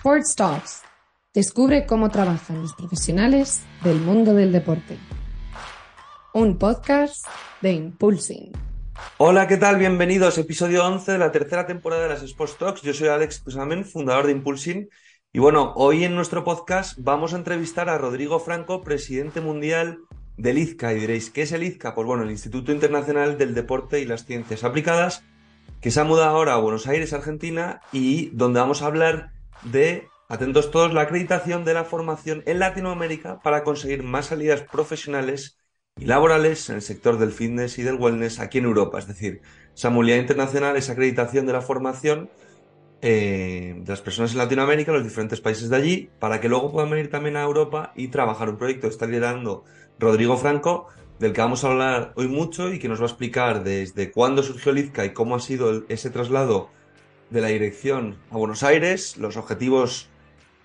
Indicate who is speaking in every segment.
Speaker 1: Sports Talks. Descubre cómo trabajan los profesionales del mundo del deporte. Un podcast de Impulsing.
Speaker 2: Hola, ¿qué tal? Bienvenidos. Episodio 11 de la tercera temporada de las Sports Talks. Yo soy Alex Pusamen, fundador de Impulsing. Y bueno, hoy en nuestro podcast vamos a entrevistar a Rodrigo Franco, presidente mundial del IZCA. Y diréis, ¿qué es el IZCA? Pues bueno, el Instituto Internacional del Deporte y las Ciencias Aplicadas, que se ha mudado ahora a Buenos Aires, Argentina, y donde vamos a hablar de, atentos todos, la acreditación de la formación en Latinoamérica para conseguir más salidas profesionales y laborales en el sector del fitness y del wellness aquí en Europa. Es decir, esa movilidad internacional, esa acreditación de la formación eh, de las personas en Latinoamérica, los diferentes países de allí, para que luego puedan venir también a Europa y trabajar un proyecto que está liderando Rodrigo Franco, del que vamos a hablar hoy mucho y que nos va a explicar desde cuándo surgió el y cómo ha sido ese traslado de la dirección a Buenos Aires, los objetivos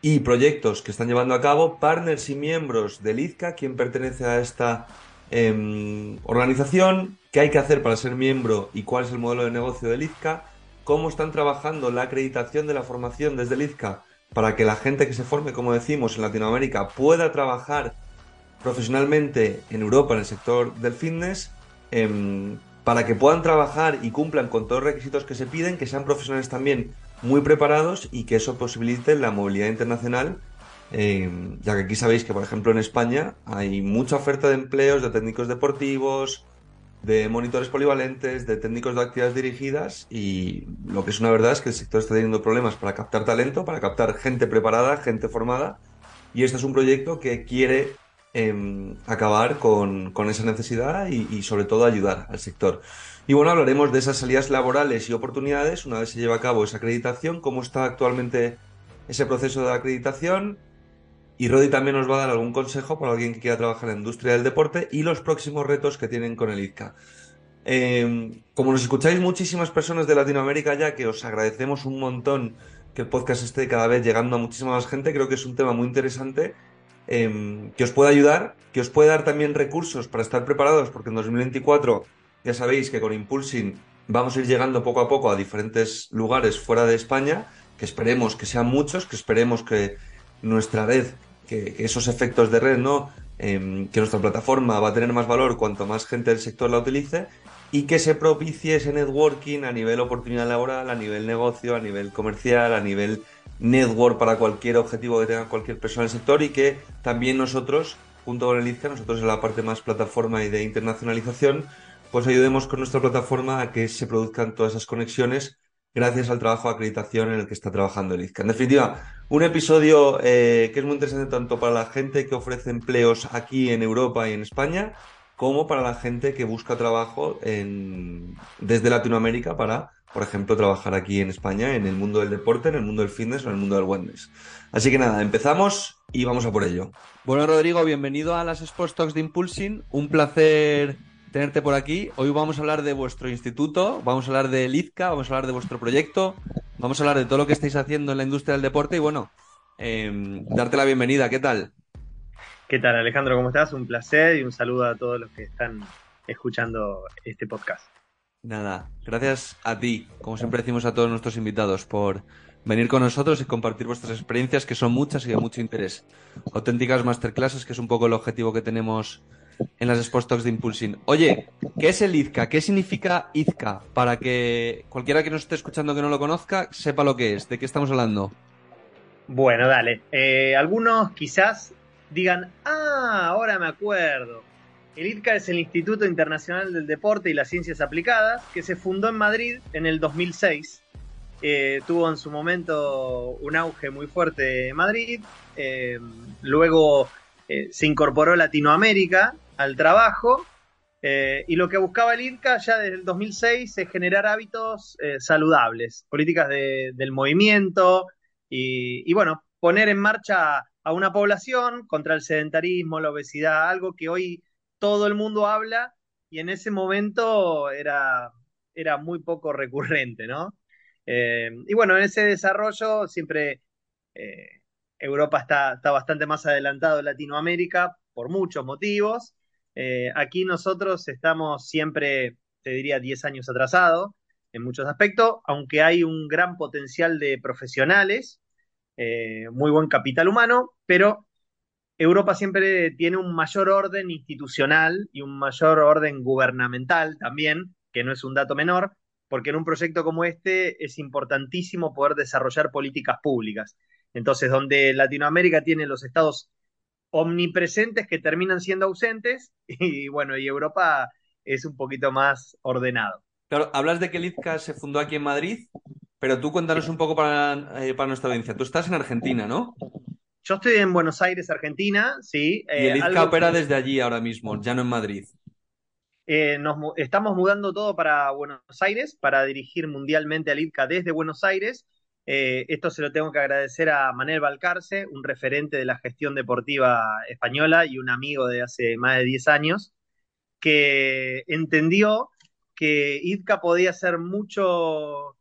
Speaker 2: y proyectos que están llevando a cabo, partners y miembros del IZCA, quien pertenece a esta em, organización, qué hay que hacer para ser miembro y cuál es el modelo de negocio del IZCA, cómo están trabajando la acreditación de la formación desde el IZCA para que la gente que se forme, como decimos, en Latinoamérica pueda trabajar profesionalmente en Europa en el sector del fitness. Em, para que puedan trabajar y cumplan con todos los requisitos que se piden, que sean profesionales también muy preparados y que eso posibilite la movilidad internacional, eh, ya que aquí sabéis que, por ejemplo, en España hay mucha oferta de empleos de técnicos deportivos, de monitores polivalentes, de técnicos de actividades dirigidas y lo que es una verdad es que el sector está teniendo problemas para captar talento, para captar gente preparada, gente formada y este es un proyecto que quiere Em, acabar con, esa necesidad y, sobre todo ayudar al sector. Y bueno, hablaremos de esas salidas laborales y oportunidades una vez se lleva a cabo esa acreditación, cómo está actualmente ese proceso de acreditación. Y Rodi también nos va a dar algún consejo para alguien que quiera trabajar en la industria del deporte y los próximos retos que tienen con el IZCA. Em, como nos escucháis muchísimas personas de Latinoamérica ya, que os agradecemos un montón que el podcast esté cada vez llegando a muchísima más gente, creo que es un tema muy interesante Em, que os pueda ayudar, que os pueda dar también recursos para estar preparados, porque en 2024 ya sabéis que con Impulsing vamos a ir llegando poco a poco a diferentes lugares fuera de España, que esperemos que sean muchos, que esperemos que nuestra red, que, esos efectos de red, ¿no? Em, que nuestra plataforma va a tener más valor cuanto más gente del sector la utilice y que se propicie ese networking a nivel oportunidad laboral, a nivel negocio, a nivel comercial, a nivel network para cualquier objetivo que tenga cualquier persona del sector y que también nosotros, junto con el IZCA, nosotros en la parte más plataforma y de internacionalización, pues ayudemos con nuestra plataforma a que se produzcan todas esas conexiones gracias al trabajo de acreditación en el que está trabajando el IZCA. En definitiva, un episodio eh, que es muy interesante tanto para la gente que ofrece empleos aquí en Europa y en España, como para la gente que busca trabajo en, desde Latinoamérica para por ejemplo, trabajar aquí en España en el mundo del deporte, en el mundo del fitness o en el mundo del wellness. Así que nada, empezamos y vamos a por ello. Bueno, Rodrigo, bienvenido a las Sports Talks de Impulsing. Un placer tenerte por aquí. Hoy vamos a hablar de vuestro instituto, vamos a hablar de IZCA, vamos a hablar de vuestro proyecto, vamos a hablar de todo lo que estáis haciendo en la industria del deporte y bueno, em, darte la bienvenida. ¿Qué tal?
Speaker 3: ¿Qué tal, Alejandro? ¿Cómo estás? Un placer y un saludo a todos los que están escuchando este podcast.
Speaker 2: Nada, gracias a ti, como siempre decimos a todos nuestros invitados, por venir con nosotros y compartir vuestras experiencias, que son muchas y de mucho interés. Auténticas masterclasses, que es un poco el objetivo que tenemos en las Sports Talks de Impulsing. Oye, ¿qué es el IZCA? ¿Qué significa IZCA? Para que cualquiera que nos esté escuchando que no lo conozca, sepa lo que es, de qué estamos hablando.
Speaker 3: Bueno, dale. Eh, algunos quizás digan, ah, ahora me acuerdo. El ITCA es el Instituto Internacional del Deporte y las Ciencias Aplicadas, que se fundó en Madrid en el 2006. Eh, tuvo en su momento un auge muy fuerte en Madrid. Eh, luego eh, se incorporó Latinoamérica al trabajo. y lo que buscaba el ITCA ya desde el 2006 es generar hábitos saludables, políticas del movimiento y, bueno, poner en marcha a una población contra el sedentarismo, la obesidad, algo que hoy todo el mundo habla y en ese momento era, era muy poco recurrente, ¿no? Eh, y bueno, en ese desarrollo siempre eh, Europa está, está, bastante más adelantado de Latinoamérica por muchos motivos. Eh, aquí nosotros estamos siempre, te diría, 10 años atrasados en muchos aspectos, aunque hay un gran potencial de profesionales muy buen capital humano, pero Europa siempre tiene un mayor orden institucional y un mayor orden gubernamental también, que no es un dato menor, porque en un proyecto como este es importantísimo poder desarrollar políticas públicas. Entonces, donde Latinoamérica tiene los estados omnipresentes que terminan siendo ausentes, y bueno, y Europa es un poquito más ordenado.
Speaker 2: Claro, hablas de que el IZCA se fundó aquí en Madrid, pero tú cuéntanos un poco para, eh, para nuestra audiencia. Tú estás en Argentina, ¿no?
Speaker 3: Yo estoy en Buenos Aires, Argentina, sí.
Speaker 2: y el eh, IZCA opera desde allí ahora mismo, ya no en Madrid.
Speaker 3: Eh, nos estamos mudando todo para Buenos Aires, para dirigir mundialmente al ITCA desde Buenos Aires. esto se lo tengo que agradecer a Manel Balcarce, un referente de la gestión deportiva española y un amigo de hace más de 10 años, que entendió que ITCA podía ser mucho,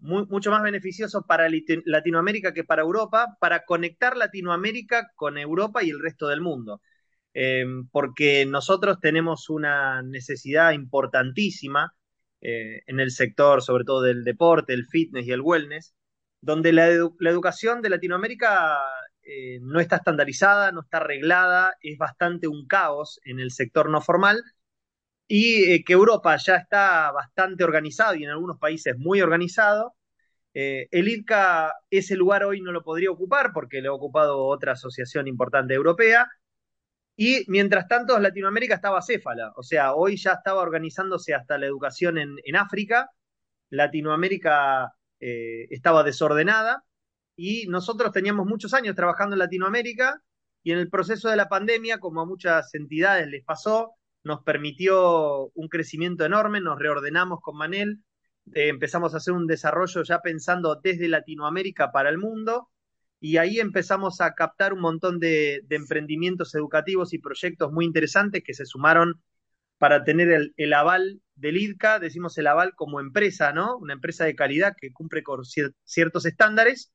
Speaker 3: mucho más beneficioso para Latinoamérica que para Europa, para conectar Latinoamérica con Europa y el resto del mundo. Em, porque nosotros tenemos una necesidad importantísima eh, en el sector, sobre todo del deporte, el fitness y el wellness, donde la, educación de Latinoamérica eh, no está estandarizada, no está arreglada, es bastante un caos en el sector no formal y eh, que Europa ya está bastante organizado y en algunos países muy organizado. Eh, el IDCA ese lugar hoy no lo podría ocupar porque lo ha ocupado otra asociación importante europea. Y mientras tanto, Latinoamérica estaba céfala, o sea, hoy ya estaba organizándose hasta la educación en, África, Latinoamérica eh, estaba desordenada y nosotros teníamos muchos años trabajando en Latinoamérica y en el proceso de la pandemia, como a muchas entidades les pasó, nos permitió un crecimiento enorme, nos reordenamos con Manel, eh, empezamos a hacer un desarrollo ya pensando desde Latinoamérica para el mundo y ahí empezamos a captar un montón de, emprendimientos educativos y proyectos muy interesantes que se sumaron para tener el, aval del IDCA, decimos el aval como empresa, ¿no? Una empresa de calidad que cumple con ciertos estándares.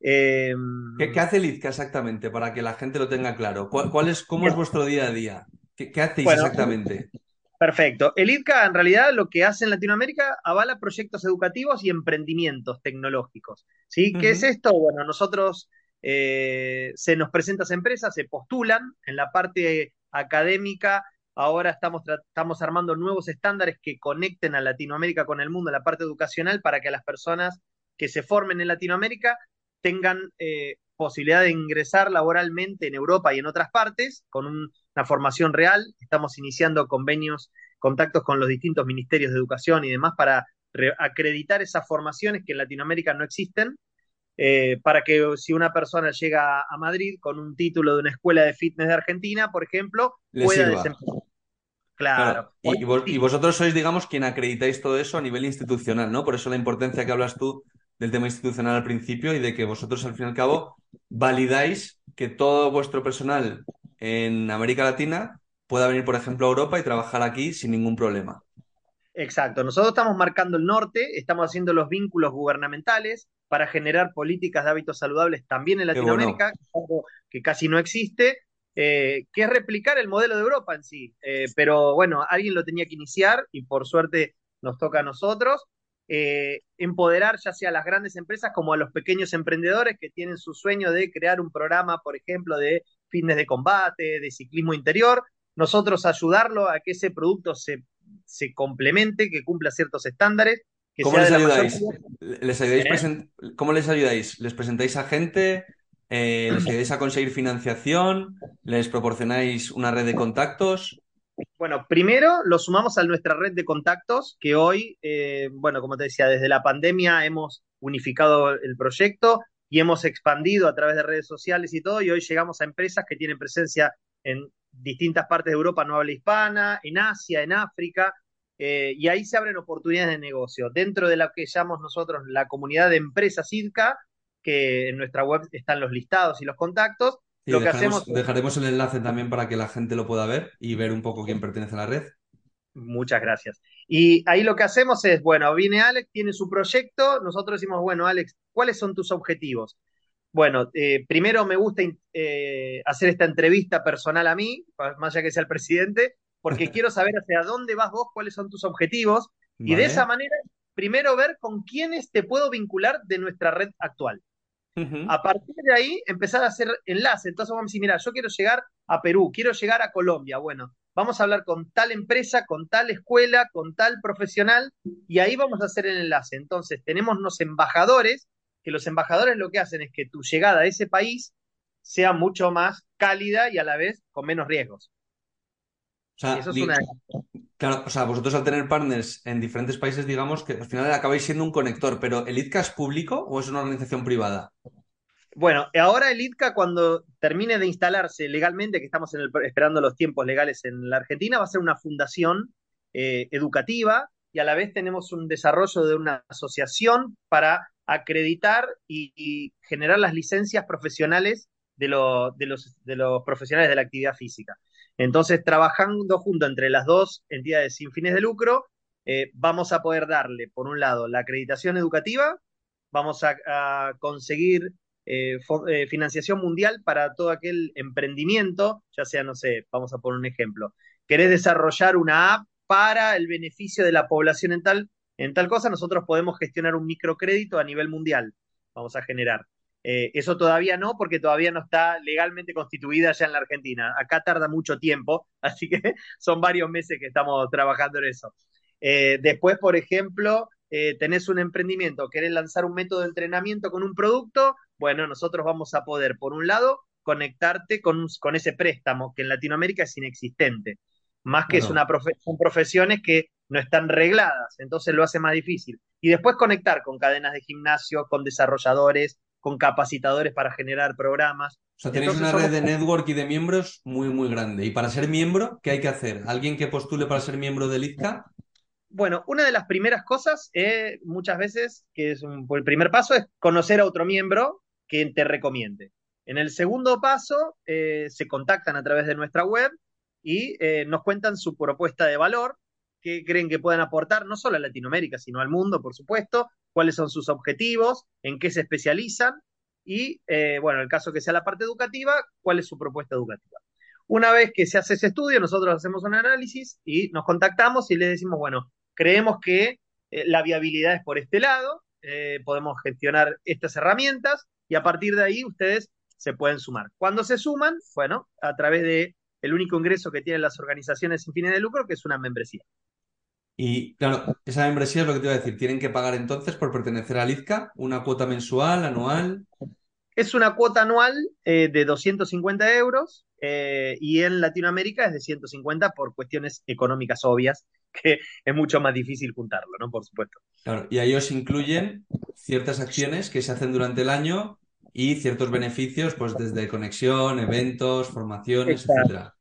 Speaker 2: Eh, ¿Qué, hace el IDCA exactamente para que la gente lo tenga claro? ¿Cuál, es, ¿Cómo es vuestro día a día? ¿Qué, exactamente?
Speaker 3: Perfecto. El IDCA en realidad lo que hace en Latinoamérica avala proyectos educativos y emprendimientos tecnológicos. ¿sí? ¿Qué es esto? Bueno, nosotros eh, se nos presentan empresas, se postulan en la parte académica. Ahora estamos, estamos armando nuevos estándares que conecten a Latinoamérica con el mundo en la parte educacional para que las personas que se formen en Latinoamérica tengan eh, posibilidad de ingresar laboralmente en Europa y en otras partes con una formación real. Estamos iniciando convenios, contactos con los distintos ministerios de educación y demás para acreditar esas formaciones que en Latinoamérica no existen, eh, para que si una persona llega a Madrid con un título de una escuela de fitness de Argentina, por ejemplo, pueda desempeñar.
Speaker 2: Claro. Y, y, vosotros sois, digamos, quien acreditáis todo eso a nivel institucional, ¿no? Por eso la importancia que hablas tú del tema institucional al principio y de que vosotros al fin y al cabo validáis que todo vuestro personal en América Latina pueda venir, por ejemplo, a Europa y trabajar aquí sin ningún problema.
Speaker 3: Exacto, nosotros estamos marcando el norte, estamos haciendo los vínculos gubernamentales para generar políticas de hábitos saludables también en Latinoamérica, algo que casi no existe, eh, que es replicar el modelo de Europa en sí. Eh, pero bueno, alguien lo tenía que iniciar y por suerte nos toca a nosotros. Eh, empoderar ya sea a las grandes empresas como a los pequeños emprendedores que tienen su sueño de crear un programa, por ejemplo, de fines de combate, de ciclismo interior, nosotros ayudarlo a que ese producto se, se complemente, que cumpla ciertos estándares.
Speaker 2: ¿Cómo les ayudáis? ¿Les ayudáis ¿Eh? ¿Cómo les ayudáis? ¿Les presentáis a gente? Eh, ¿Les ayudáis a conseguir financiación? ¿Les proporcionáis una red de contactos?
Speaker 3: Bueno, primero lo sumamos a nuestra red de contactos, que hoy, eh, bueno, como te decía, desde la pandemia hemos unificado el proyecto y hemos expandido a través de redes sociales y todo, y hoy llegamos a empresas que tienen presencia en distintas partes de Europa no habla hispana, en Asia, en África, eh, y ahí se abren oportunidades de negocio. Dentro de lo que llamamos nosotros la comunidad de empresas IDCA, que en nuestra web están los listados y los contactos, lo
Speaker 2: que hacemos... dejaremos el enlace también para que la gente lo pueda ver y ver un poco quién pertenece a la red.
Speaker 3: Muchas gracias. Y ahí lo que hacemos es, bueno, viene Alex, tiene su proyecto, nosotros decimos, bueno, Alex, ¿cuáles son tus objetivos? Bueno, eh, primero me gusta eh, hacer esta entrevista personal a mí, más allá que sea el presidente, porque quiero saber hacia dónde vas vos, cuáles son tus objetivos, y de esa manera, primero ver con quiénes te puedo vincular de nuestra red actual. A partir de ahí, empezar a hacer enlace. Entonces vamos a decir, mira, yo quiero llegar a Perú, quiero llegar a Colombia. Bueno, vamos a hablar con tal empresa, con tal escuela, con tal profesional, y ahí vamos a hacer el enlace. Entonces, tenemos unos embajadores, que los embajadores lo que hacen es que tu llegada a ese país sea mucho más cálida y a la vez con menos riesgos.
Speaker 2: O sea,
Speaker 3: Eso es una...
Speaker 2: Claro, o sea, vosotros al tener partners en diferentes países, digamos que al final acabáis siendo un conector, pero ¿el ITCA es público o es una organización privada?
Speaker 3: Bueno, ahora el ITCA cuando termine de instalarse legalmente, que estamos en el, esperando los tiempos legales en la Argentina, va a ser una fundación eh, educativa y a la vez tenemos un desarrollo de una asociación para acreditar y, y generar las licencias profesionales de, lo, de, los, de los profesionales de la actividad física. Entonces, trabajando junto entre las dos entidades sin fines de lucro, eh, vamos a poder darle, por un lado, la acreditación educativa, vamos a, conseguir eh, eh, financiación mundial para todo aquel emprendimiento, ya sea, no sé, vamos a poner un ejemplo, querés desarrollar una app para el beneficio de la población en tal, en tal cosa, nosotros podemos gestionar un microcrédito a nivel mundial, vamos a generar. Eh, eso todavía no, porque todavía no está legalmente constituida ya en la Argentina. Acá tarda mucho tiempo, así que son varios meses que estamos trabajando en eso. Eh, después, por ejemplo, eh, tenés un emprendimiento, querés lanzar un método de entrenamiento con un producto, bueno, nosotros vamos a poder, por un lado, conectarte con, con ese préstamo, que en Latinoamérica es inexistente. Más que es una profe son profesiones que no están regladas, entonces lo hace más difícil. Y después conectar con cadenas de gimnasio, con desarrolladores, con capacitadores para generar programas.
Speaker 2: O sea, tenéis Entonces, una red somos... de network y de miembros muy, muy grande. Y para ser miembro, ¿qué hay que hacer? ¿Alguien que postule para ser miembro del ITCA?
Speaker 3: Bueno, una de las primeras cosas, eh, muchas veces, que es un, el primer paso, es conocer a otro miembro que te recomiende. En el segundo paso, eh, se contactan a través de nuestra web y eh, nos cuentan su propuesta de valor, qué creen que puedan aportar, no solo a Latinoamérica, sino al mundo, por supuesto, cuáles son sus objetivos, en qué se especializan y, eh, bueno, en el caso que sea la parte educativa, cuál es su propuesta educativa. Una vez que se hace ese estudio, nosotros hacemos un análisis y nos contactamos y les decimos, bueno, creemos que eh, la viabilidad es por este lado, eh, podemos gestionar estas herramientas y a partir de ahí ustedes se pueden sumar. Cuando se suman, bueno, a través de el único ingreso que tienen las organizaciones sin fines de lucro, que es una membresía.
Speaker 2: Y claro, esa membresía es lo que te iba a decir. ¿Tienen que pagar entonces por pertenecer al IZCA una cuota mensual, anual?
Speaker 3: Es una cuota anual eh, de 250 euros eh, y en Latinoamérica es de 150 por cuestiones económicas obvias, que es mucho más difícil juntarlo, ¿no? Por supuesto.
Speaker 2: Claro, y ahí os incluyen ciertas acciones que se hacen durante el año y ciertos beneficios, pues desde conexión, eventos, formaciones,
Speaker 3: Exacto.
Speaker 2: etcétera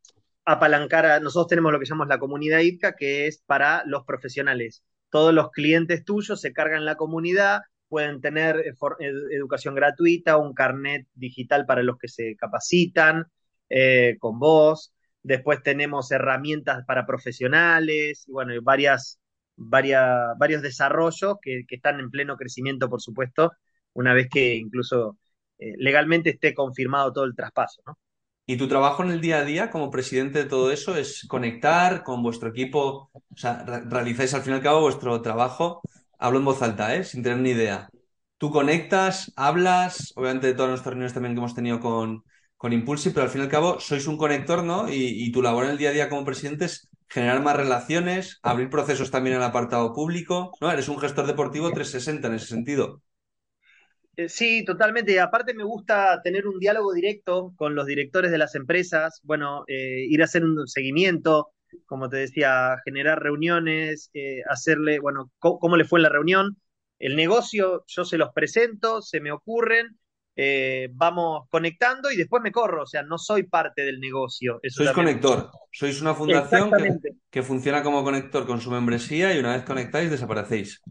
Speaker 3: apalancar a, nosotros tenemos lo que llamamos la comunidad ITCA, que es para los profesionales. Todos los clientes tuyos se cargan la comunidad, pueden tener ed educación gratuita, un carnet digital para los que se capacitan eh, con vos. Después tenemos herramientas para profesionales, y bueno, varias, varias, varios desarrollos que, están en pleno crecimiento, por supuesto, una vez que incluso eh, legalmente esté confirmado todo el traspaso, ¿no?
Speaker 2: Y tu trabajo en el día a día como presidente de todo eso es conectar con vuestro equipo, o sea, re realizáis al fin y al cabo vuestro trabajo, hablo en voz alta, ¿eh? sin tener ni idea. Tú conectas, hablas, obviamente de todas nuestras reuniones también que hemos tenido con, con Impulsi, pero al fin y al cabo sois un conector, ¿no? Y, y tu labor en el día a día como presidente es generar más relaciones, abrir procesos también en el apartado público, ¿no? Eres un gestor deportivo 360 en ese sentido.
Speaker 3: Eh, Sí, totalmente. Aparte me gusta tener un diálogo directo con los directores de las empresas, bueno, eh, ir a hacer un seguimiento, como te decía, generar reuniones, eh, hacerle, bueno, cómo le fue en la reunión. El negocio yo se los presento, se me ocurren, eh, vamos conectando y después me corro, o sea, no soy parte del negocio.
Speaker 2: Eso sois también. conector, sois una fundación que, que funciona como conector con su membresía y una vez conectáis desaparecéis.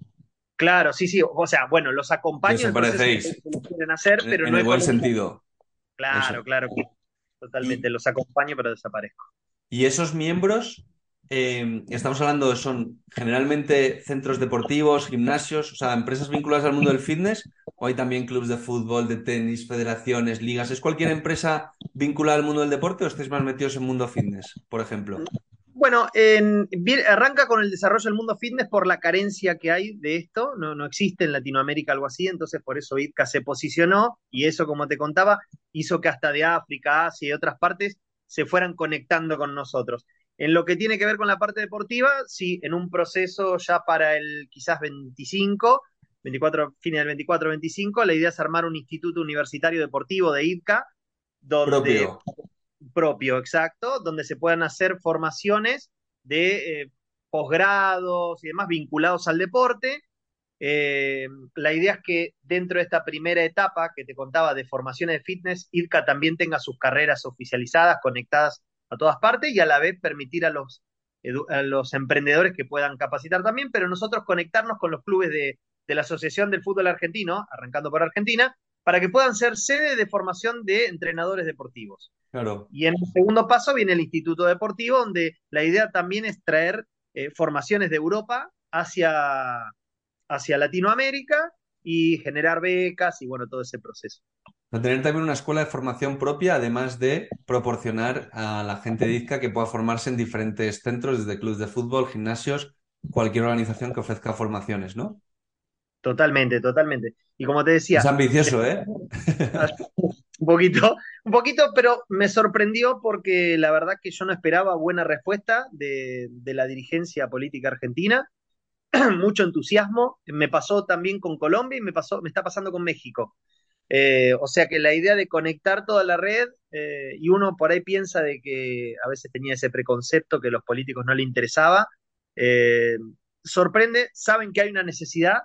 Speaker 3: Claro, sí, sí. O sea, bueno, los acompaño
Speaker 2: Desaparecéis.
Speaker 3: en lo quieren hacer, pero
Speaker 2: en
Speaker 3: no
Speaker 2: el buen sentido.
Speaker 3: Claro, Eso. claro. Totalmente. Y, los acompaño, pero desaparezco.
Speaker 2: Y esos miembros, eh, estamos hablando, son generalmente centros deportivos, gimnasios, o sea, empresas vinculadas al mundo del fitness, o hay también clubes de fútbol, de tenis, federaciones, ligas. ¿Es cualquier empresa vinculada al mundo del deporte o estáis más metidos en mundo fitness, por ejemplo?
Speaker 3: Bueno, en, arranca con el desarrollo del mundo fitness por la carencia que hay de esto. No, no existe en Latinoamérica algo así, entonces por eso ITCA se posicionó y eso, como te contaba, hizo que hasta de África, Asia y otras partes se fueran conectando con nosotros. En lo que tiene que ver con la parte deportiva, sí, en un proceso ya para el quizás 25, 24, fines del 24-25, la idea es armar un instituto universitario deportivo de IDCA, donde, propio. Propio, exacto, donde se puedan hacer formaciones de eh, posgrados y demás vinculados al deporte. Eh, la idea es que dentro de esta primera etapa que te contaba de formaciones de fitness, IDCA también tenga sus carreras oficializadas, conectadas a todas partes y a la vez permitir a los, a los emprendedores que puedan capacitar también, pero nosotros conectarnos con los clubes de, de la Asociación del Fútbol Argentino, arrancando por Argentina, para que puedan ser sede de formación de entrenadores deportivos.
Speaker 2: Claro.
Speaker 3: Y en el segundo paso viene el Instituto Deportivo, donde la idea también es traer eh, formaciones de Europa hacia, hacia Latinoamérica y generar becas y bueno, todo ese proceso.
Speaker 2: A tener también una escuela de formación propia, además de proporcionar a la gente de IZCA que pueda formarse en diferentes centros, desde clubes de fútbol, gimnasios, cualquier organización que ofrezca formaciones, ¿no?
Speaker 3: Totalmente, totalmente. Y como te decía.
Speaker 2: Es ambicioso, ¿eh?
Speaker 3: un poquito, un poquito, pero me sorprendió porque la verdad que yo no esperaba buena respuesta de, de la dirigencia política argentina. Mucho entusiasmo. Me pasó también con Colombia y me pasó, me está pasando con México. Eh, o sea que la idea de conectar toda la red, eh, y uno por ahí piensa de que a veces tenía ese preconcepto que a los políticos no le interesaba, eh, sorprende, saben que hay una necesidad,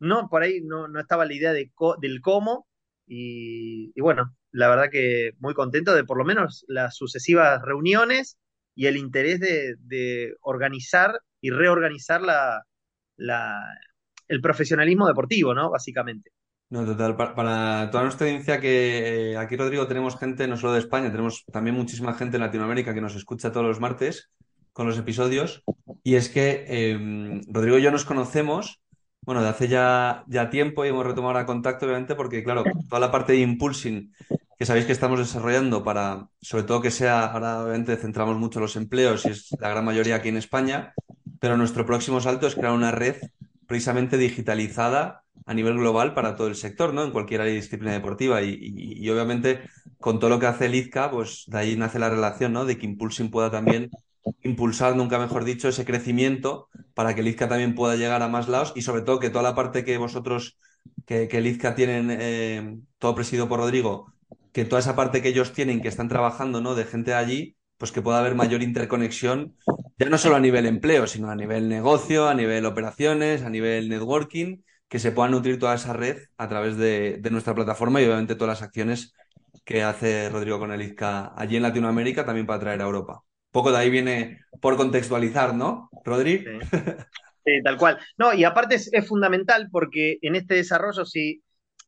Speaker 3: no, por ahí no, estaba la idea de del cómo, y, bueno, la verdad que muy contento de por lo menos las sucesivas reuniones y el interés de, organizar y reorganizar la, el profesionalismo deportivo, ¿no? Básicamente.
Speaker 2: No, total. Para, toda nuestra audiencia, que eh, aquí, Rodrigo, tenemos gente no solo de España, tenemos también muchísima gente en Latinoamérica que nos escucha todos los martes con los episodios. Y es que em, Rodrigo y yo nos conocemos, bueno, de hace ya, ya tiempo y hemos retomado ahora contacto, obviamente, porque, claro, toda la parte de impulsing que sabéis que estamos desarrollando para, sobre todo que sea, ahora obviamente centramos mucho los empleos y es la gran mayoría aquí en España, pero nuestro próximo salto es crear una red precisamente digitalizada a nivel global para todo el sector, ¿no? En cualquier disciplina deportiva. Y, obviamente, con todo lo que hace el IZCA, pues de ahí nace la relación, ¿no? De que Impulsing pueda también impulsar, nunca mejor dicho, ese crecimiento para que el IZCA también pueda llegar a más lados y sobre todo que toda la parte que vosotros, que, que el IZCA tienen, eh, todo presidido por Rodrigo, que toda esa parte que ellos tienen, que están trabajando, ¿no? De gente de allí, pues que pueda haber mayor interconexión, ya no solo a nivel empleo, sino a nivel negocio, a nivel operaciones, a nivel networking que se pueda nutrir toda esa red a través de, nuestra plataforma y obviamente todas las acciones que hace Rodrigo con el IZCA allí en Latinoamérica también para traer a Europa. Poco de ahí viene por contextualizar, ¿no, Rodri?
Speaker 3: Tal cual. No, y aparte es, fundamental porque en este desarrollo, si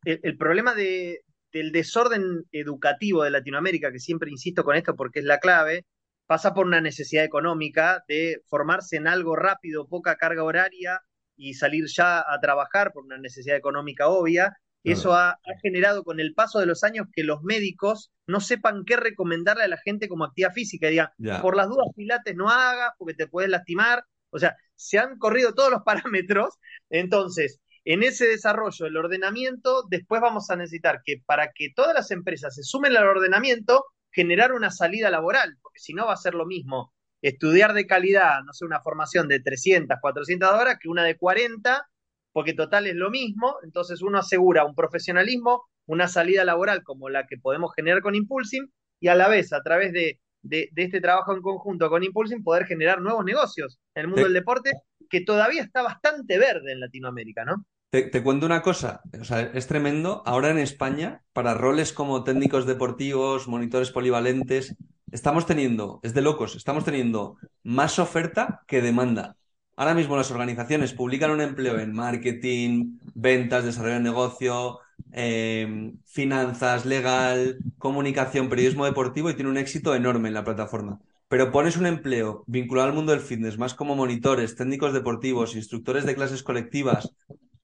Speaker 3: el, problema de, del desorden educativo de Latinoamérica, que siempre insisto con esto porque es la clave, pasa por una necesidad económica de formarse en algo rápido, poca carga horaria, y salir ya a trabajar por una necesidad económica obvia, eso ha, generado con el paso de los años que los médicos no sepan qué recomendarle a la gente como actividad física. Digan, por las dudas, pilates no hagas porque te puedes lastimar. O sea, se han corrido todos los parámetros. Entonces, en ese desarrollo del ordenamiento, después vamos a necesitar que para que todas las empresas se sumen al ordenamiento, generar una salida laboral, porque si no va a ser lo mismo estudiar de calidad, no sé, una formación de 300, 400 horas que una de 40, porque total es lo mismo, entonces uno asegura un profesionalismo, una salida laboral como la que podemos generar con Impulsing y a la vez a través de, este trabajo en conjunto con Impulsing poder generar nuevos negocios en el mundo del deporte que todavía está bastante verde en Latinoamérica, ¿no?
Speaker 2: Te, te, cuento una cosa, o sea, es tremendo. Ahora en España, para roles como técnicos deportivos, monitores polivalentes, estamos teniendo, es de locos, estamos teniendo más oferta que demanda. Ahora mismo las organizaciones publican un empleo en marketing, ventas, desarrollo de negocio, em, finanzas, legal, comunicación, periodismo deportivo y tiene un éxito enorme en la plataforma. Pero pones un empleo vinculado al mundo del fitness, más como monitores, técnicos deportivos, instructores de clases colectivas,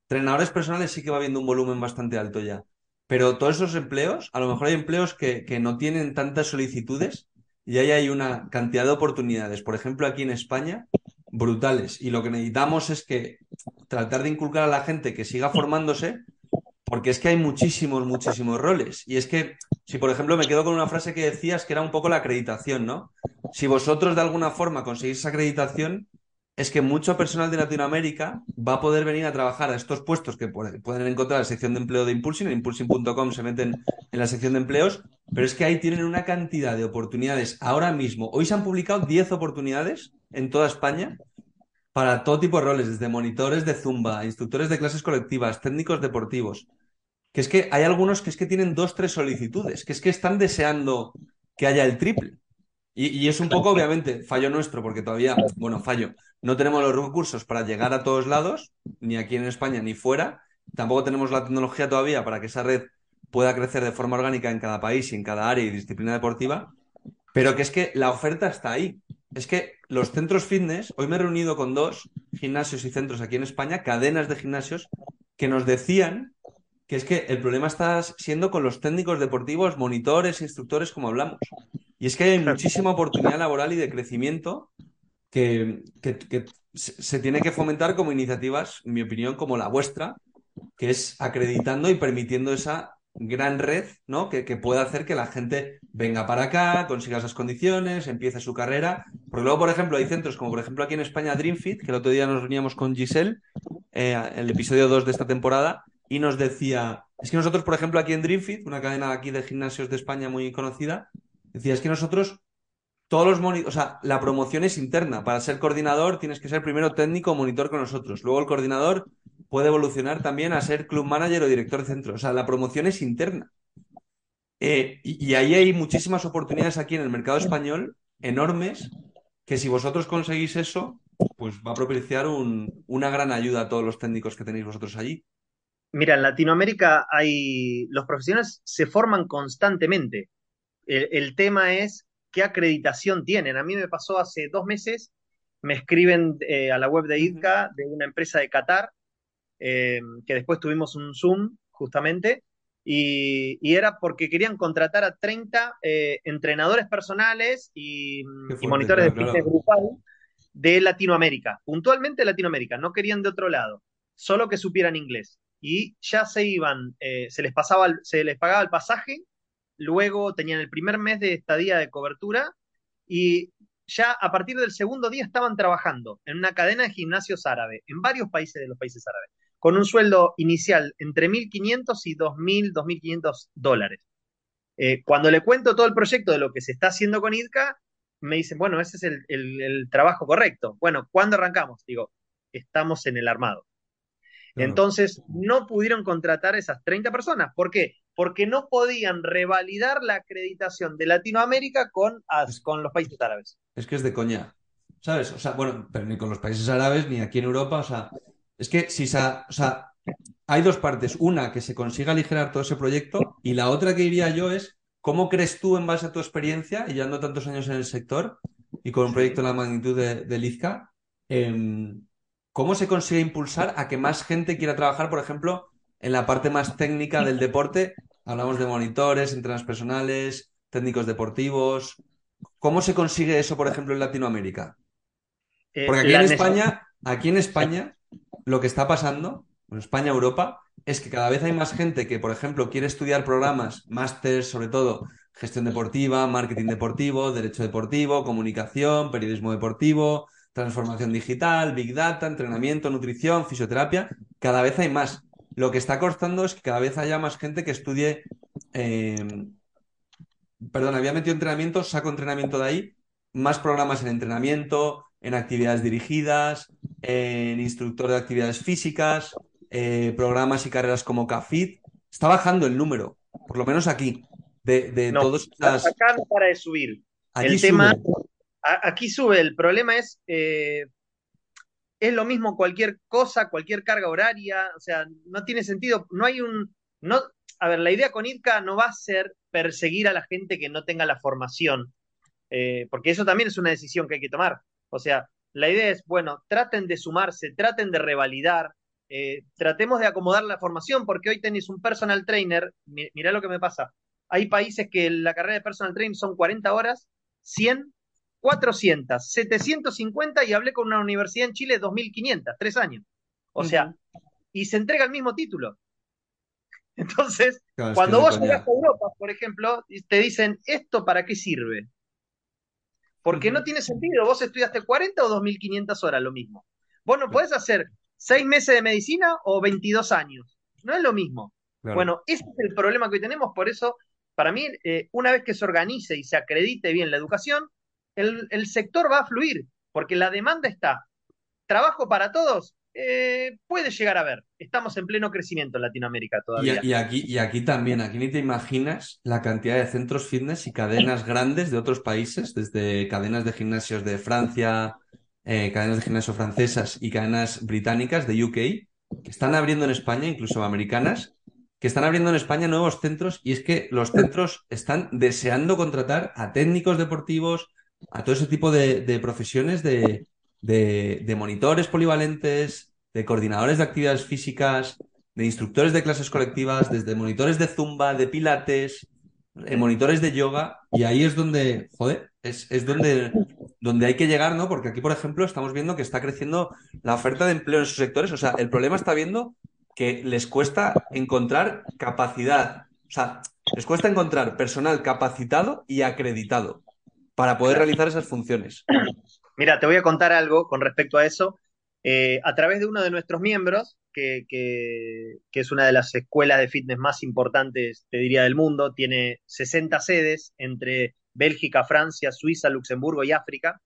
Speaker 2: entrenadores personales, sí que va viendo un volumen bastante alto ya. Pero todos esos empleos, a lo mejor hay empleos que, que no tienen tantas solicitudes y ahí hay una cantidad de oportunidades, por ejemplo, aquí en España, brutales. Y lo que necesitamos es que tratar de inculcar a la gente que siga formándose, porque es que hay muchísimos, muchísimos roles. Y es que, si por ejemplo me quedo con una frase que decías que era un poco la acreditación, ¿no? Si vosotros de alguna forma conseguís esa acreditación, es que mucho personal de Latinoamérica va a poder venir a trabajar a estos puestos que pueden encontrar en la sección de empleo de Impulsing, en impulsing.com se meten en la sección de empleos, pero es que ahí tienen una cantidad de oportunidades ahora mismo. Hoy se han publicado 10 oportunidades en toda España para todo tipo de roles, desde monitores de Zumba, instructores de clases colectivas, técnicos deportivos. Que es que hay algunos que es que tienen dos, tres solicitudes, que es que están deseando que haya el triple. Y, es un poco, obviamente, fallo nuestro, porque todavía, bueno, fallo. No tenemos los recursos para llegar a todos lados, ni aquí en España ni fuera. Tampoco tenemos la tecnología todavía para que esa red pueda crecer de forma orgánica en cada país y en cada área y disciplina deportiva. Pero que es que la oferta está ahí. Es que los centros fitness, hoy me he reunido con dos gimnasios y centros aquí en España, cadenas de gimnasios, que nos decían que es que el problema está siendo con los técnicos deportivos, monitores, instructores, como hablamos. Y es que hay muchísima oportunidad laboral y de crecimiento que, se tiene que fomentar como iniciativas, en mi opinión, como la vuestra, que es acreditando y permitiendo esa gran red, ¿no? Que, que pueda hacer que la gente venga para acá, consiga esas condiciones, empiece su carrera. Porque luego, por ejemplo, hay centros como, por ejemplo, aquí en España, DreamFit, que el otro día nos reuníamos con Giselle, eh, el episodio 2 de esta temporada, y nos decía, es que nosotros, por ejemplo, aquí en DreamFit, una cadena aquí de gimnasios de España muy conocida, Decía, es que nosotros, todos los monitores, o sea, la promoción es interna. Para ser coordinador tienes que ser primero técnico o monitor con nosotros. Luego el coordinador puede evolucionar también a ser club manager o director de centro. O sea, la promoción es interna. Eh, y, ahí hay muchísimas oportunidades aquí en el mercado español, enormes, que si vosotros conseguís eso, pues va a propiciar una gran ayuda a todos los técnicos que tenéis vosotros allí.
Speaker 3: Mira, en Latinoamérica hay los profesionales se forman constantemente. El, tema es qué acreditación tienen. A mí me pasó hace dos meses, me escriben eh, a la web de IDCA de una empresa de Qatar, eh, que después tuvimos un Zoom justamente, y, era porque querían contratar a 30 eh, entrenadores personales y, monitores de fitness grupal de Latinoamérica, puntualmente Latinoamérica, no querían de otro lado, solo que supieran inglés. Y ya se iban, se les pasaba, se les pagaba el pasaje luego tenían el primer mes de estadía de cobertura y ya a partir del segundo día estaban trabajando en una cadena de gimnasios árabe, en varios países de los países árabes, con un sueldo inicial entre 1.500 y 2.000, 2.500 dólares. Eh, cuando le cuento todo el proyecto de lo que se está haciendo con IDCA, me dicen, bueno, ese es el, trabajo correcto. Bueno, ¿cuándo arrancamos? Digo, estamos en el armado. Entonces, no pudieron contratar esas 30 personas. ¿Por qué? porque no podían revalidar la acreditación de Latinoamérica con, con los países árabes.
Speaker 2: Es que es de coña, ¿sabes? O sea, bueno, pero ni con los países árabes ni aquí en Europa, o sea, es que si, o sea, hay dos partes. Una, que se consiga aligerar todo ese proyecto y la otra que diría yo es, ¿cómo crees tú en base a tu experiencia y llevando tantos años en el sector y con un proyecto de la magnitud de, de Lizca, em, ¿cómo se consigue impulsar a que más gente quiera trabajar, por ejemplo, en la parte más técnica del deporte, hablamos de monitores, entrenas personales, técnicos deportivos. ¿Cómo se consigue eso, por ejemplo, en Latinoamérica? Eh, Porque aquí en España, aquí en España, lo que está pasando, en España, Europa, es que cada vez hay más gente que, por ejemplo, quiere estudiar programas, másteres, sobre todo gestión deportiva, marketing deportivo, derecho deportivo, comunicación, periodismo deportivo, transformación digital, big data, entrenamiento, nutrición, fisioterapia. Cada vez hay más. Lo que está costando es que cada vez haya más gente que estudie. Eh, perdón, había metido entrenamiento, saco entrenamiento de ahí, más programas en entrenamiento, en actividades dirigidas, en instructor de actividades físicas, eh, programas y carreras como CAFIT. Está bajando el número, por lo menos aquí, de, de todos
Speaker 3: Acá no para de subir. el tema, aquí sube. El problema es eh, es lo mismo cualquier cosa, cualquier carga horaria, o sea, no tiene sentido, no hay un, no, a ver, la idea con IDCA no va a ser perseguir a la gente que no tenga la formación, eh, porque eso también es una decisión que hay que tomar, o sea, la idea es, bueno, traten de sumarse, traten de revalidar, eh, tratemos de acomodar la formación, porque hoy tenéis un personal trainer, mirá lo que me pasa, hay países que la carrera de personal trainer son 40 horas, 100, 400, 750 y hablé con una universidad en Chile 2.500, tres años. O sea, y se entrega el mismo título. Entonces, cuando vos llegas a Europa, por ejemplo, te dicen, ¿esto para qué sirve? Porque no tiene sentido, vos estudiaste 40 o 2.500 horas, lo mismo. Vos no podés hacer seis meses de medicina o 22 años. No es lo mismo. Bueno, ese es el problema que hoy tenemos, por eso, para mí, eh, una vez que se organice y se acredite bien la educación, el, el sector va a fluir, porque la demanda está. Trabajo para todos, eh, puede llegar a ver. Estamos en pleno crecimiento en Latinoamérica todavía.
Speaker 2: Y, aquí, y aquí también, aquí ni te imaginas la cantidad de centros fitness y cadenas grandes de otros países, desde cadenas de gimnasios de Francia, eh, cadenas de gimnasio francesas y cadenas británicas de UK, que están abriendo en España, incluso americanas, que están abriendo en España nuevos centros y es que los centros están deseando contratar a técnicos deportivos, a todo ese tipo de, profesiones de, de, monitores polivalentes, de coordinadores de actividades físicas, de instructores de clases colectivas, desde monitores de zumba, de pilates, eh, monitores de yoga, y ahí es donde, joder, es, es, donde, donde hay que llegar, ¿no? Porque aquí, por ejemplo, estamos viendo que está creciendo la oferta de empleo en esos sectores. O sea, el problema está viendo que les cuesta encontrar capacidad, o sea, les cuesta encontrar personal capacitado y acreditado para poder realizar esas funciones.
Speaker 3: Mira, te voy a contar algo con respecto a eso. Eh, a través de uno de nuestros miembros, que, que, es una de las escuelas de fitness más importantes, te diría, del mundo, tiene 60 sedes entre Bélgica, Francia, Suiza, Luxemburgo y África,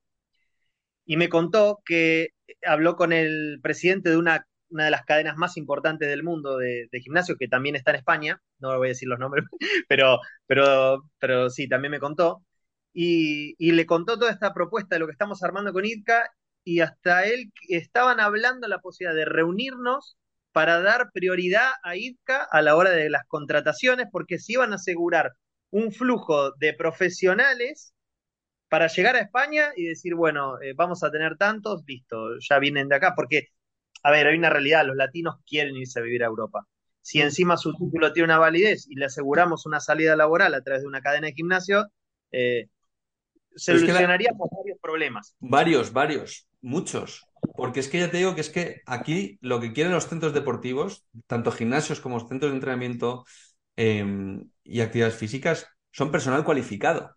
Speaker 3: y me contó que habló con el presidente de una, una de las cadenas más importantes del mundo de, de, gimnasio, que también está en España, no voy a decir los nombres, pero, pero, pero sí, también me contó, y, le contó toda esta propuesta de lo que estamos armando con ITCA y hasta él estaban hablando la posibilidad de reunirnos para dar prioridad a ITCA a la hora de las contrataciones, porque se iban a asegurar un flujo de profesionales para llegar a España y decir, bueno, eh, vamos a tener tantos, listo, ya vienen de acá, porque, a ver, hay una realidad, los latinos quieren irse a vivir a Europa. Si encima su título tiene una validez y le aseguramos una salida laboral a través de una cadena de gimnasio, eh, solucionaría varios problemas.
Speaker 2: Varios, varios, muchos. Porque es que ya te digo que es que aquí lo que quieren los centros deportivos, tanto gimnasios como centros de entrenamiento em, y actividades físicas, son personal cualificado.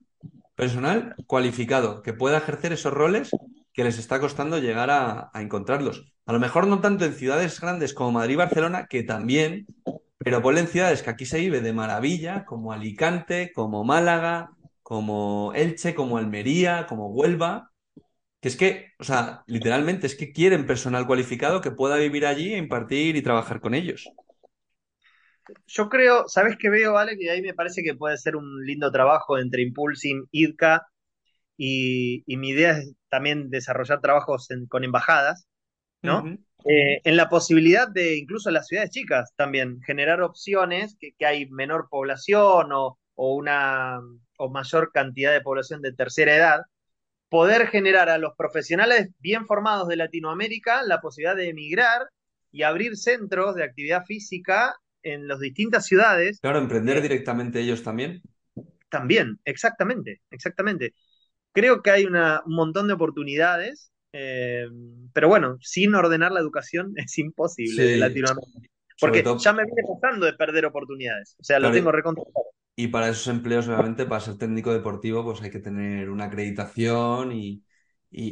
Speaker 2: Personal cualificado, que pueda ejercer esos roles que les está costando llegar a, a encontrarlos. A lo mejor no tanto en ciudades grandes como Madrid y Barcelona, que también, pero ponle en ciudades que aquí se vive de maravilla, como Alicante, como Málaga, como Elche, como Almería, como Huelva, que es que, o sea, literalmente es que quieren personal cualificado que pueda vivir allí, impartir y trabajar con ellos.
Speaker 3: Yo creo, ¿sabes qué veo, Alex? Y ahí me parece que puede ser un lindo trabajo entre Impulsing, IDCA, y, mi idea es también desarrollar trabajos con embajadas, ¿no? Eh, en la posibilidad de, incluso en las ciudades chicas, también generar opciones que, que hay menor población o, o una o mayor cantidad de población de tercera edad, poder generar a los profesionales bien formados de Latinoamérica la posibilidad de emigrar y abrir centros de actividad física en las distintas ciudades.
Speaker 2: Claro, emprender directamente ellos también.
Speaker 3: También, exactamente, exactamente. Creo que hay un montón de oportunidades, eh, pero bueno, sin ordenar la educación es imposible en Latinoamérica. Porque ya me viene pasando de perder oportunidades. O sea, lo tengo recontrolado.
Speaker 2: Y para esos empleos, obviamente, para ser técnico deportivo, pues hay que tener una acreditación y,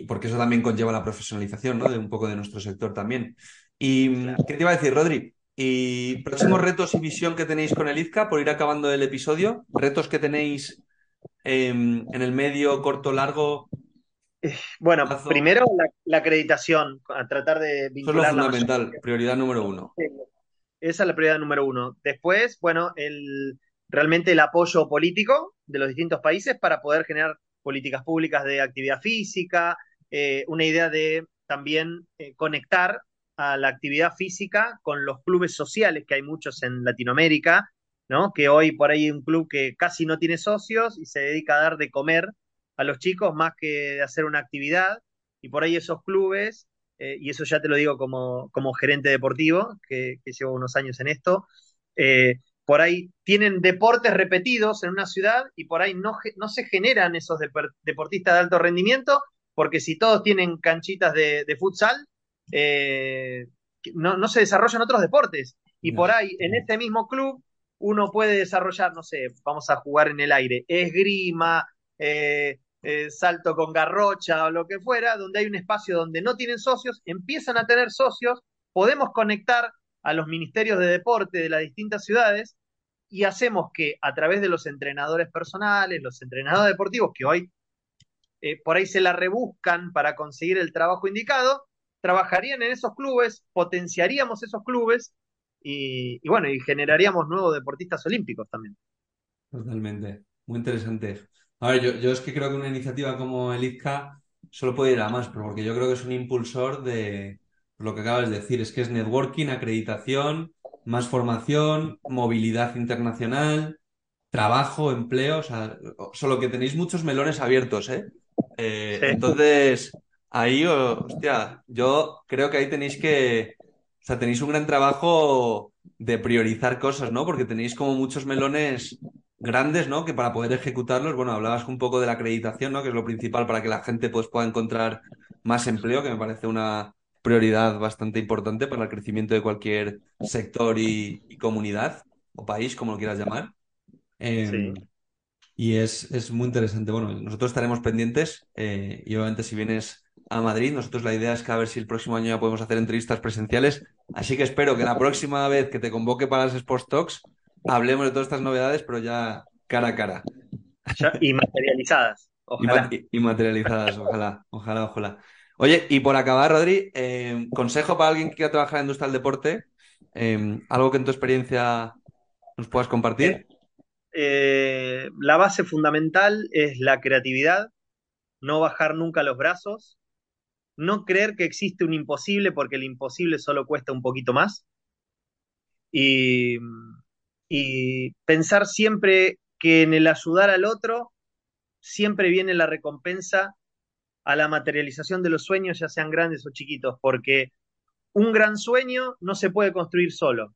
Speaker 2: porque eso también conlleva la profesionalización, ¿no? De un poco de nuestro sector también. ¿Y qué te iba a decir, Rodri? ¿Y próximos retos y visión que tenéis con el IZCA por ir acabando el episodio? ¿Retos que tenéis em, en el medio, corto, largo?
Speaker 3: Bueno, primero la, acreditación, a tratar de
Speaker 2: vincular. Eso es lo fundamental, prioridad número uno.
Speaker 3: Esa es la prioridad número uno. Después, bueno, el, realmente el apoyo político de los distintos países para poder generar políticas públicas de actividad física, eh, una idea de también eh, conectar a la actividad física con los clubes sociales, que hay muchos en Latinoamérica, ¿no? que hoy por ahí hay un club que casi no tiene socios y se dedica a dar de comer a los chicos más que hacer una actividad, y por ahí esos clubes, eh, y eso ya te lo digo como, como gerente deportivo, que, que llevo unos años en esto, por ahí tienen deportes repetidos en una ciudad y por ahí no, no se generan esos deportistas de alto rendimiento, porque si todos tienen canchitas de, futsal, eh, no, no, se desarrollan otros deportes. Y por ahí, en este mismo club, uno puede desarrollar, no sé, vamos a jugar en el aire, esgrima, eh, eh, salto con garrocha o lo que fuera, donde hay un espacio donde no tienen socios, empiezan a tener socios, podemos conectar a los ministerios de deporte de las distintas ciudades y hacemos que a través de los entrenadores personales, los entrenadores deportivos, que hoy eh, por ahí se la rebuscan para conseguir el trabajo indicado, trabajarían en esos clubes, potenciaríamos esos clubes y, bueno, y generaríamos nuevos deportistas olímpicos también.
Speaker 2: Totalmente, muy interesante. A ver, yo, yo es que creo que una iniciativa como el IZCA solo puede ir a más, porque yo creo que es un impulsor de lo que acabas de decir, es que es networking, acreditación, más formación, movilidad internacional, trabajo, empleo, o sea, solo que tenéis muchos melones abiertos, ¿eh? eh entonces, ahí, hostia, yo creo que ahí tenéis que, o sea, tenéis un gran trabajo de priorizar cosas, ¿no? Porque tenéis como muchos melones grandes, ¿no? Que para poder ejecutarlos, bueno, hablabas un poco de la acreditación, ¿no? Que es lo principal para que la gente pues, pueda encontrar más empleo, que me parece una prioridad bastante importante para el crecimiento de cualquier sector y, comunidad o país, como lo quieras llamar. Em, y es, es, muy interesante. Bueno, nosotros estaremos pendientes eh, y obviamente si vienes a Madrid. Nosotros la idea es que a ver si el próximo año ya podemos hacer entrevistas presenciales. Así que espero que la próxima vez que te convoque para las Sports Talks hablemos de todas estas novedades, pero ya cara a cara.
Speaker 3: y materializadas.
Speaker 2: Ojalá. Y, materializadas, ojalá, ojalá, ojalá. Oye, y por acabar, Rodri, eh, consejo para alguien que quiera trabajar en industria del deporte, eh, algo que en tu experiencia nos puedas compartir.
Speaker 3: Eh, la base fundamental es la creatividad, no bajar nunca los brazos, no creer que existe un imposible porque el imposible solo cuesta un poquito más. Y, pensar siempre que en el ayudar al otro siempre viene la recompensa a la materialización de los sueños, ya sean grandes o chiquitos, porque un gran sueño no se puede construir solo.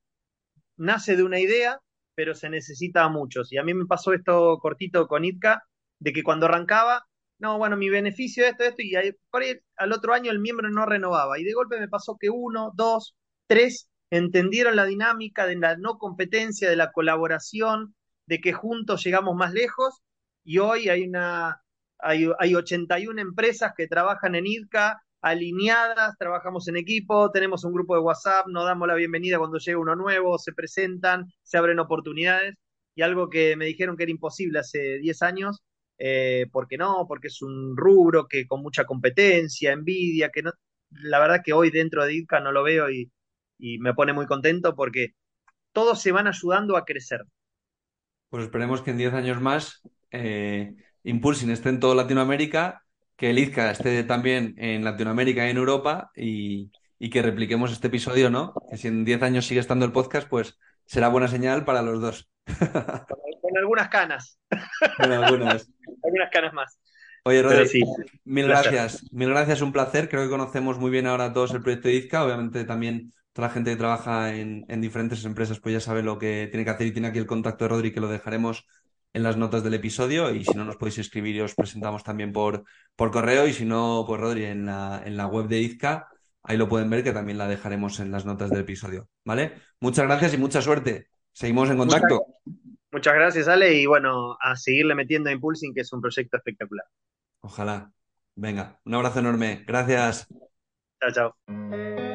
Speaker 3: Nace de una idea, pero se necesita a muchos. Y a mí me pasó esto cortito con Itka, de que cuando arrancaba no, bueno, mi beneficio es esto, esto, y por ahí al otro año el miembro no renovaba. Y de golpe me pasó que uno, dos, tres entendieron la dinámica de la no competencia, de la colaboración, de que juntos llegamos más lejos, y hoy hay una, hay, hay 81 empresas que trabajan en IDCA, alineadas, trabajamos en equipo, tenemos un grupo de WhatsApp, nos damos la bienvenida cuando llega uno nuevo, se presentan, se abren oportunidades, y algo que me dijeron que era imposible hace 10 años, eh, porque no, porque es un rubro que con mucha competencia, envidia, que no, la verdad que hoy dentro de IDCA no lo veo y, me pone muy contento porque todos se van ayudando a crecer.
Speaker 2: Pues esperemos que en 10 años más eh, Impulsing esté en toda Latinoamérica, que el IZCA esté también en Latinoamérica y en Europa y, y que repliquemos este episodio, ¿no? Que si en 10 años sigue estando el podcast, pues será buena señal para los dos.
Speaker 3: con algunas canas. Con algunas. algunas canas más.
Speaker 2: Oye, Rodri, mil gracias. Mil gracias, un placer. Creo que conocemos muy bien ahora todos el proyecto de IZCA. Obviamente también toda la gente que trabaja en, diferentes empresas pues ya sabe lo que tiene que hacer y tiene aquí el contacto de Rodri que lo dejaremos en las notas del episodio y si no nos podéis escribir y os presentamos también por, por correo y si no, pues Rodri en la, en la web de IZCA, ahí lo pueden ver que también la dejaremos en las notas del episodio. ¿Vale? Muchas gracias y mucha suerte. Seguimos en contacto.
Speaker 3: Muchas, gracias, Ale, y bueno, a seguirle metiendo a Impulsing, que es un proyecto espectacular.
Speaker 2: Ojalá. Venga, un abrazo enorme. Gracias.
Speaker 3: Chao, chao.